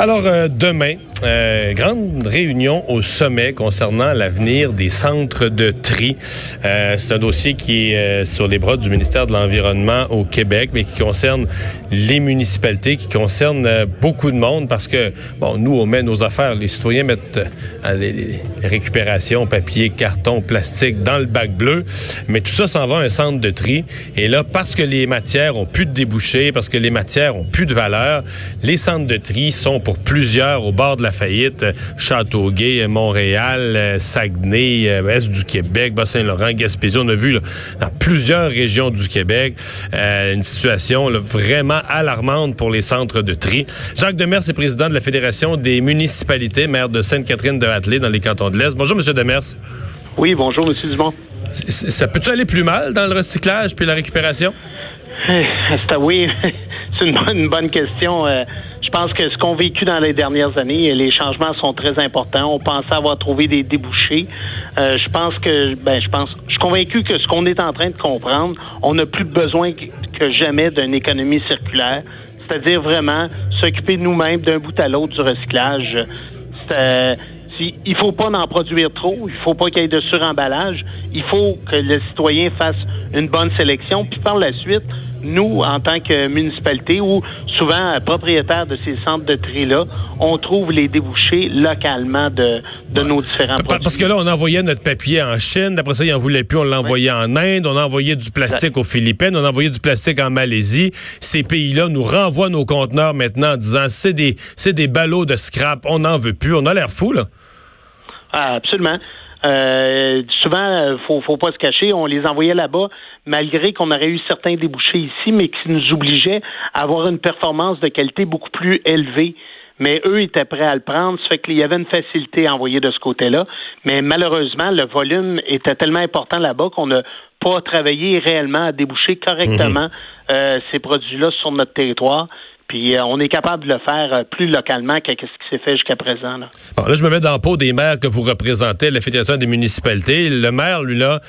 Alors, euh, demain, euh, grande réunion au sommet concernant l'avenir des centres de tri. Euh, c'est un dossier qui est sur les bras du ministère de l'Environnement au Québec, mais qui concerne les municipalités, qui concerne beaucoup de monde parce que, bon, nous, on met nos affaires, les citoyens mettent les, les, récupérations, papier, carton, plastique dans le bac bleu, mais tout ça s'en va à un centre de tri. Et là, parce que les matières ont plus de débouchés, parce que les matières ont plus de valeur, les centres de tri sont pour plusieurs au bord de la faillite. Châteauguay, Montréal, Saguenay, Est du Québec, Bas-Saint-Laurent, Gaspésie. On a vu là, dans plusieurs régions du Québec euh, une situation là, vraiment alarmante pour les centres de tri. Jacques Demers est président de la Fédération des municipalités, maire de Sainte-Catherine-de-Hatley dans les cantons de l'Est. Bonjour, Monsieur Demers. Oui, bonjour, M. Dumont. Ça peut-tu aller plus mal dans le recyclage puis la récupération? oui, c'est une bonne, une bonne question. Euh, je pense que ce qu'on a vécu dans les dernières années, les changements sont très importants. On pensait avoir trouvé des débouchés. Euh, je pense que, ben, je pense, je suis convaincu que ce qu'on est en train de comprendre, on n'a plus besoin que jamais d'une économie circulaire, c'est-à-dire vraiment s'occuper nous-mêmes d'un bout à l'autre du recyclage. Euh, il faut pas en produire trop, il faut pas qu'il y ait de suremballage, il faut que le citoyen fasse une bonne sélection, puis par la suite, nous, en tant que municipalité ou souvent propriétaires de ces centres de tri-là, on trouve les débouchés localement de, de nos différents produits. Parce que là, on envoyait notre papier en Chine, d'après ça, ils n'en voulaient plus, on l'envoyait en Inde, on envoyait du plastique aux Philippines, on envoyait du plastique en Malaisie. Ces pays-là nous renvoient nos conteneurs maintenant en disant c'est des, c'est des ballots de scrap, on n'en veut plus. On a l'air fou, là. Ah, absolument. Euh, souvent, faut, faut pas se cacher, on les envoyait là-bas, malgré qu'on aurait eu certains débouchés ici, mais qui nous obligeaient à avoir une performance de qualité beaucoup plus élevée. Mais eux étaient prêts à le prendre, ça fait qu'il y avait une facilité à envoyer de ce côté-là. Mais malheureusement, le volume était tellement important là-bas qu'on n'a pas travaillé réellement à déboucher correctement mhm. euh, ces produits-là sur notre territoire. Puis euh, on est capable de le faire euh, plus localement que ce qui s'est fait jusqu'à présent. Là. Je me mets dans le pot des maires que vous représentez, la Fédération des municipalités. Le maire, lui, là,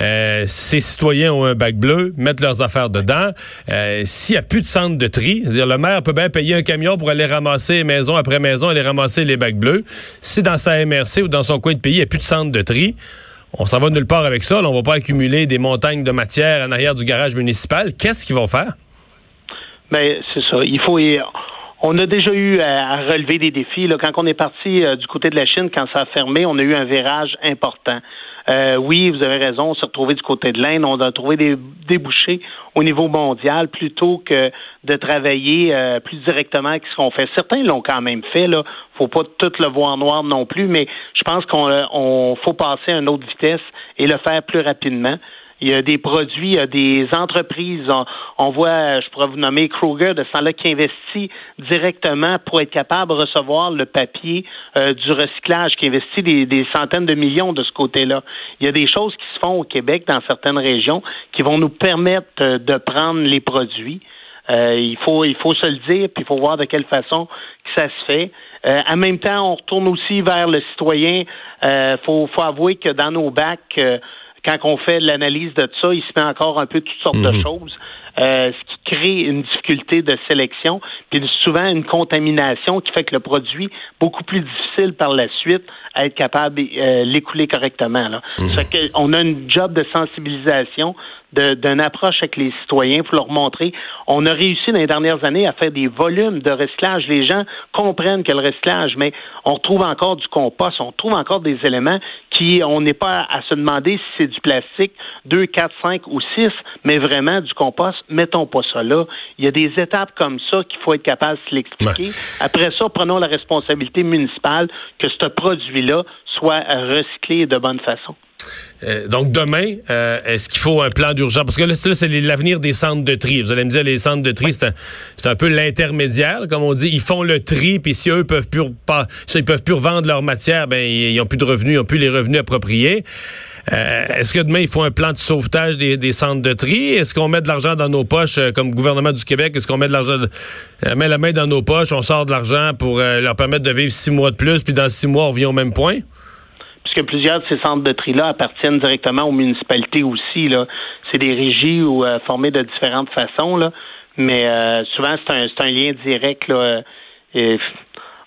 euh, ses citoyens ont un bac bleu, mettent leurs affaires dedans. S'il n'y a plus de centre de tri, c'est-à-dire le maire peut bien payer un camion pour aller ramasser maison après maison, aller ramasser les bacs bleus. Si dans sa MRC ou dans son coin de pays, il n'y a plus de centre de tri, on s'en va nulle part avec ça. Là, on va pas accumuler des montagnes de matière en arrière du garage municipal. Qu'est-ce qu'ils vont faire? Ben, c'est ça. Il faut. On a déjà eu à relever des défis. Là, quand on est parti euh, du côté de la Chine, quand ça a fermé, on a eu un virage important. Euh, oui, vous avez raison, on s'est retrouvé du côté de l'Inde, on a trouvé des débouchés au niveau mondial plutôt que de travailler euh, plus directement avec ce qu'on fait. Certains l'ont quand même fait, là. Faut pas tout le voir noir non plus, mais je pense qu'on on faut passer à une autre vitesse et le faire plus rapidement. Il y a des produits, il y a des entreprises. On, voit, je pourrais vous nommer Kruger de ce là qui investit directement pour être capable de recevoir le papier euh, du recyclage, qui investit des, centaines de millions de ce côté-là. Il y a des choses qui se font au Québec dans certaines régions qui vont nous permettre euh, de prendre les produits. Euh, il faut il faut se le dire, puis il faut voir de quelle façon que ça se fait. en même temps, on retourne aussi vers le citoyen. Il faut, faut avouer que dans nos bacs, quand on fait l'analyse de ça, il se met encore un peu toutes sortes de mhm. choses. Euh, ce qui crée une difficulté de sélection, puis souvent une contamination qui fait que le produit beaucoup plus difficile par la suite à être capable de euh, l'écouler correctement. Là. Mhm. on a une job de sensibilisation, d'une approche avec les citoyens pour leur montrer. On a réussi dans les dernières années à faire des volumes de recyclage. Les gens comprennent que le recyclage, mais on retrouve encore du compost, on trouve encore des éléments qui, on n'est pas à se demander si c'est du plastique 2, 4, 5 ou 6, mais vraiment du compost mettons pas ça là. Il y a des étapes comme ça qu'il faut être capable de l'expliquer. Après ça, prenons la responsabilité municipale que ce produit-là soit recyclé de bonne façon. Euh, donc demain, euh, est-ce qu'il faut un plan d'urgence? Parce que là, c'est l'avenir des centres de tri. Vous allez me dire, les centres de tri, c'est un, un, peu l'intermédiaire, comme on dit. Ils font le tri, puis si eux peuvent plus pas, ils peuvent plus revendre leur matière, ben ils, ont plus de revenus, ils ont plus les revenus appropriés. Euh, est-ce que demain, il faut un plan de sauvetage des, des centres de tri? Est-ce qu'on met de l'argent dans nos poches, comme gouvernement du Québec? Est-ce qu'on met de l'argent, met la main dans nos poches, on sort de l'argent pour leur permettre de vivre six mois de plus, puis dans six mois, on revient au même point? Puisque plusieurs de ces centres de tri-là appartiennent directement aux municipalités aussi. Là. C'est des régies ou euh, formées de différentes façons, là. mais euh, souvent c'est un, c'est un lien direct. Là, et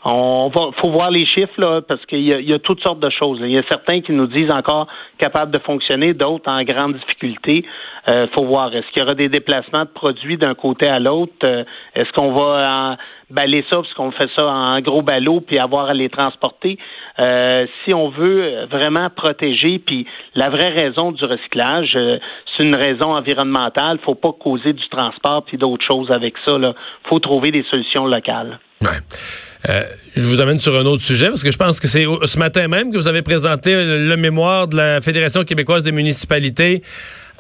on va, faut voir les chiffres là, parce qu'il y, y, a toutes sortes de choses. Il y a certains qui nous disent encore capables de fonctionner, d'autres en grande difficulté. Euh, faut voir. Est-ce qu'il y aura des déplacements de produits d'un côté à l'autre? Euh, Est-ce qu'on va en balayer ça parce qu'on fait ça en gros ballot puis avoir à les transporter? Euh, Si on veut vraiment protéger, puis la vraie raison du recyclage, euh, c'est une raison environnementale. Faut pas causer du transport puis d'autres choses avec ça. Là, faut trouver des solutions locales. Ouais. Euh, je vous amène sur un autre sujet parce que je pense que c'est ce matin même que vous avez présenté le mémoire de la Fédération québécoise des municipalités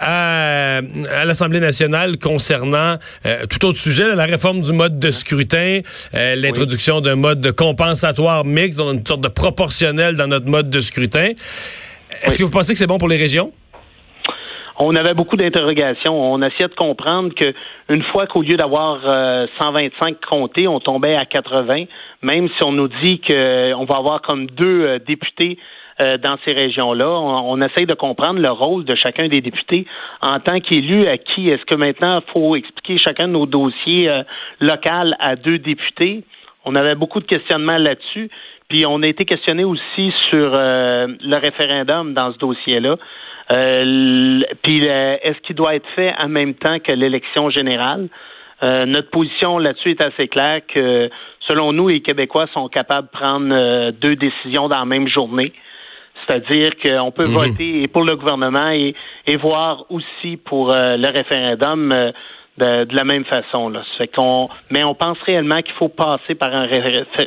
à, l'Assemblée nationale concernant euh, tout autre sujet, la réforme du mode de scrutin, euh, l'introduction d'un mode de compensatoire mixte, une sorte de proportionnel dans notre mode de scrutin. Est-ce que vous pensez que c'est bon pour les régions? On avait beaucoup d'interrogations. On essayait de comprendre que une fois qu'au lieu d'avoir 125 euh, comtés, on tombait à 80, même si on nous dit qu'on euh, va avoir comme deux euh, députés dans ces régions-là. On, on, essaye de comprendre le rôle de chacun des députés en tant qu'élu. À qui est-ce que maintenant faut expliquer chacun de nos dossiers locaux à deux députés? On avait beaucoup de questionnements là-dessus. Puis on a été questionné aussi sur le référendum dans ce dossier-là. Euh, puis euh, est-ce qu'il doit être fait en même temps que l'élection générale? Euh, notre position là-dessus est assez claire que, selon nous, les Québécois sont capables de prendre deux décisions dans la même journée. C'est-à-dire qu'on peut mhm. voter pour le gouvernement et, voir aussi pour le référendum de, la même façon. Là. qu'on, mais on pense réellement qu'il faut passer par un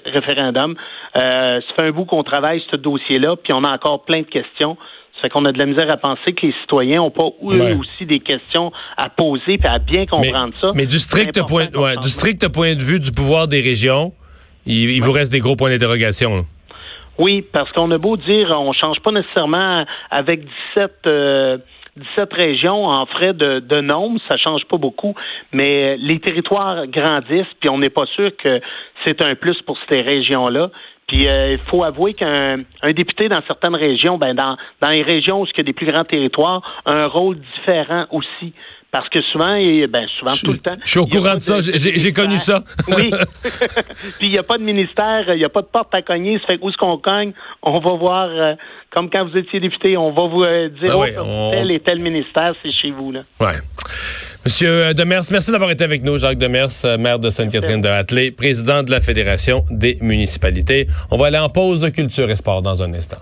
référendum. ça fait un bout qu'on travaille ce dossier-là, puis on a encore plein de questions. Fait qu'on a de la misère à penser que les citoyens n'ont pas eux aussi des questions à poser et à bien comprendre ça. Mais du strict, point, du strict point de vue du pouvoir des régions, il, vous reste des gros points d'interrogation. Oui, parce qu'on a beau dire on change pas nécessairement avec 17 euh, 17 régions en frais de, de nombre, ça change pas beaucoup, mais les territoires grandissent, puis on n'est pas sûr que c'est un plus pour ces régions-là. Puis euh, il faut avouer qu'un un député dans certaines régions, ben dans, dans les régions où il y a des plus grands territoires, a un rôle différent aussi. Parce que souvent, et ben souvent tout le temps. Je suis au courant de ça, j'ai connu ça. oui. Puis il n'y a pas de ministère, il n'y a pas de porte à cogner. Ça fait où est-ce qu'on cogne? On va voir, euh, comme quand vous étiez député, on va vous euh, dire ben oh, tel et tel ministère, c'est chez vous. Là. Ouais. Monsieur euh, Demers, merci d'avoir été avec nous. Jacques Demers, maire de Sainte-Catherine de Hatley, président de la Fédération des municipalités. On va aller en pause de culture et sport dans un instant.